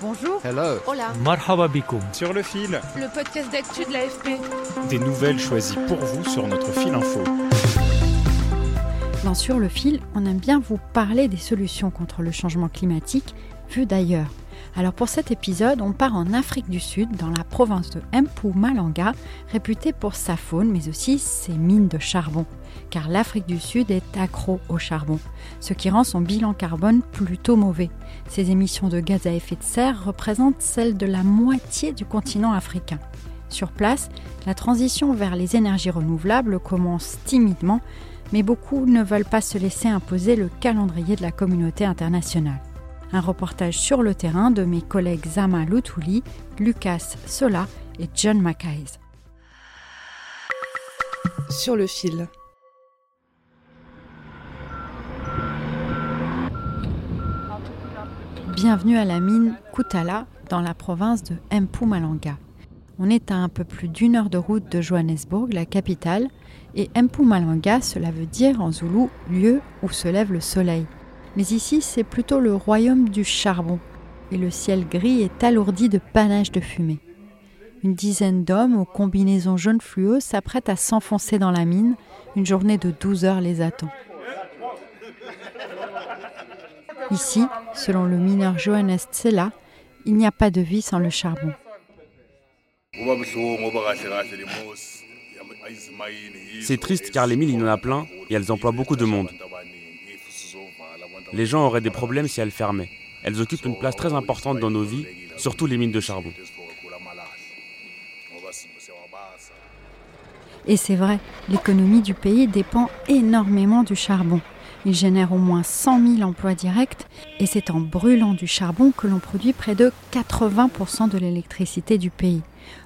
Bonjour. Hello. Hola. Marhaba bikoum. Sur le fil, Le podcast d'actu de l'AFP. des nouvelles choisies pour vous sur notre fil info. Dans Sur le fil, on aime bien vous parler des solutions contre le changement climatique vues d'ailleurs. Alors pour cet épisode, on part en Afrique du Sud, dans la province de Mpumalanga, réputée pour sa faune mais aussi ses mines de charbon. Car l'Afrique du Sud est accro au charbon, ce qui rend son bilan carbone plutôt mauvais. Ses émissions de gaz à effet de serre représentent celles de la moitié du continent africain. Sur place, la transition vers les énergies renouvelables commence timidement, mais beaucoup ne veulent pas se laisser imposer le calendrier de la communauté internationale. Un reportage sur le terrain de mes collègues Zama Lutouli, Lucas Sola et John Mackay. Sur le fil. Bienvenue à la mine Kutala dans la province de Mpumalanga. On est à un peu plus d'une heure de route de Johannesburg, la capitale, et Mpumalanga, cela veut dire en zoulou lieu où se lève le soleil. Mais ici, c'est plutôt le royaume du charbon, et le ciel gris est alourdi de panaches de fumée. Une dizaine d'hommes aux combinaisons jaune fluo s'apprêtent à s'enfoncer dans la mine. Une journée de 12 heures les attend. Ici, selon le mineur Johannes Tsela, il n'y a pas de vie sans le charbon. C'est triste car les mines, il y en a plein et elles emploient beaucoup de monde. Les gens auraient des problèmes si elles fermaient. Elles occupent une place très importante dans nos vies, surtout les mines de charbon. Et c'est vrai, l'économie du pays dépend énormément du charbon. Il génère au moins 100 000 emplois directs et c'est en brûlant du charbon que l'on produit près de 80% de l'électricité du pays.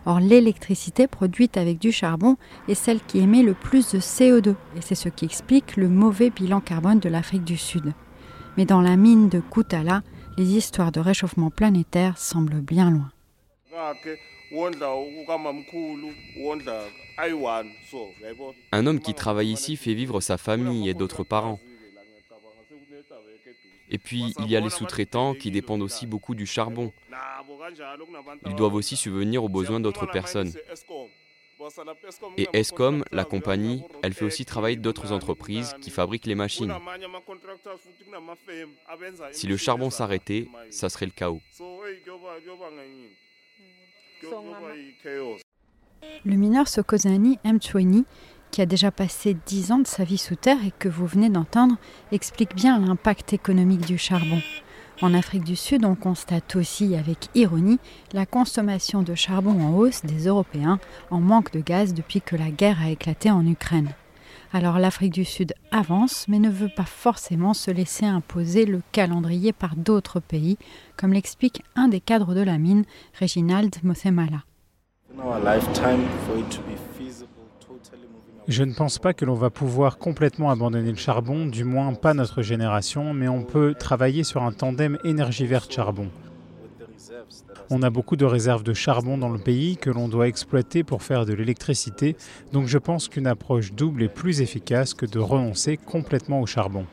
Or, l'électricité produite avec du charbon est celle qui émet le plus de CO2 et c'est ce qui explique le mauvais bilan carbone de l'Afrique du Sud. Mais dans la mine de Kutala, les histoires de réchauffement planétaire semblent bien loin. Un homme qui travaille ici fait vivre sa famille et d'autres parents. Et puis, il y a les sous-traitants qui dépendent aussi beaucoup du charbon. Ils doivent aussi subvenir aux besoins d'autres personnes. Et ESCOM, la compagnie, elle fait aussi travailler d'autres entreprises qui fabriquent les machines. Si le charbon s'arrêtait, ça serait le chaos. Le mineur Sokozani Mchweni, qui a déjà passé 10 ans de sa vie sous terre et que vous venez d'entendre, explique bien l'impact économique du charbon. En Afrique du Sud, on constate aussi avec ironie la consommation de charbon en hausse des Européens en manque de gaz depuis que la guerre a éclaté en Ukraine. Alors l'Afrique du Sud avance mais ne veut pas forcément se laisser imposer le calendrier par d'autres pays, comme l'explique un des cadres de la mine, Reginald Mothemala. Je ne pense pas que l'on va pouvoir complètement abandonner le charbon, du moins pas notre génération, mais on peut travailler sur un tandem énergie verte charbon. On a beaucoup de réserves de charbon dans le pays que l'on doit exploiter pour faire de l'électricité, donc je pense qu'une approche double est plus efficace que de renoncer complètement au charbon.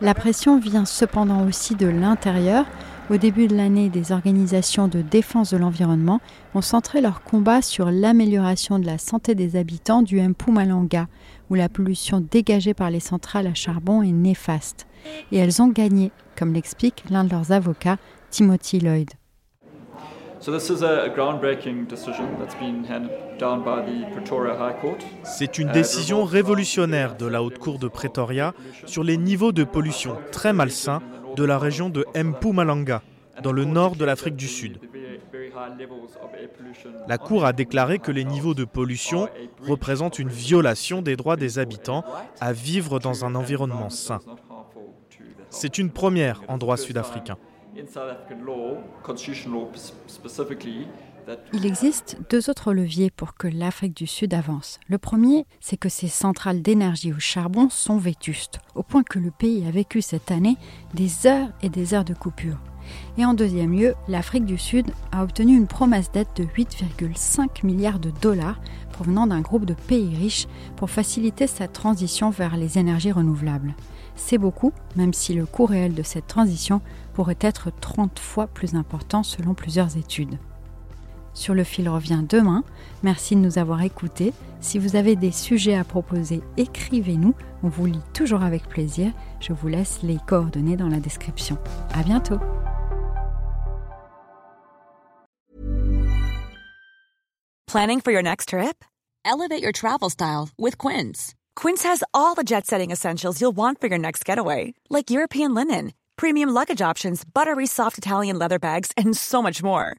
La pression vient cependant aussi de l'intérieur. Au début de l'année, des organisations de défense de l'environnement ont centré leur combat sur l'amélioration de la santé des habitants du Mpumalanga, où la pollution dégagée par les centrales à charbon est néfaste. Et elles ont gagné, comme l'explique l'un de leurs avocats, Timothy Lloyd. C'est une décision révolutionnaire de la Haute Cour de Pretoria sur les niveaux de pollution très malsains de la région de Mpumalanga, dans le nord de l'Afrique du Sud. La Cour a déclaré que les niveaux de pollution représentent une violation des droits des habitants à vivre dans un environnement sain. C'est une première en droit sud-africain. Il existe deux autres leviers pour que l'Afrique du Sud avance. Le premier, c'est que ses centrales d'énergie au charbon sont vétustes, au point que le pays a vécu cette année des heures et des heures de coupure. Et en deuxième lieu, l'Afrique du Sud a obtenu une promesse d'aide de 8,5 milliards de dollars provenant d'un groupe de pays riches pour faciliter sa transition vers les énergies renouvelables. C'est beaucoup, même si le coût réel de cette transition pourrait être 30 fois plus important selon plusieurs études. Sur le fil revient demain. Merci de nous avoir écoutés. Si vous avez des sujets à proposer, écrivez-nous. On vous lit toujours avec plaisir. Je vous laisse les coordonnées dans la description. À bientôt. Planning for your next trip? Elevate your travel style with Quince. Quince has all the jet-setting essentials you'll want for your next getaway, like European linen, premium luggage options, buttery soft Italian leather bags, and so much more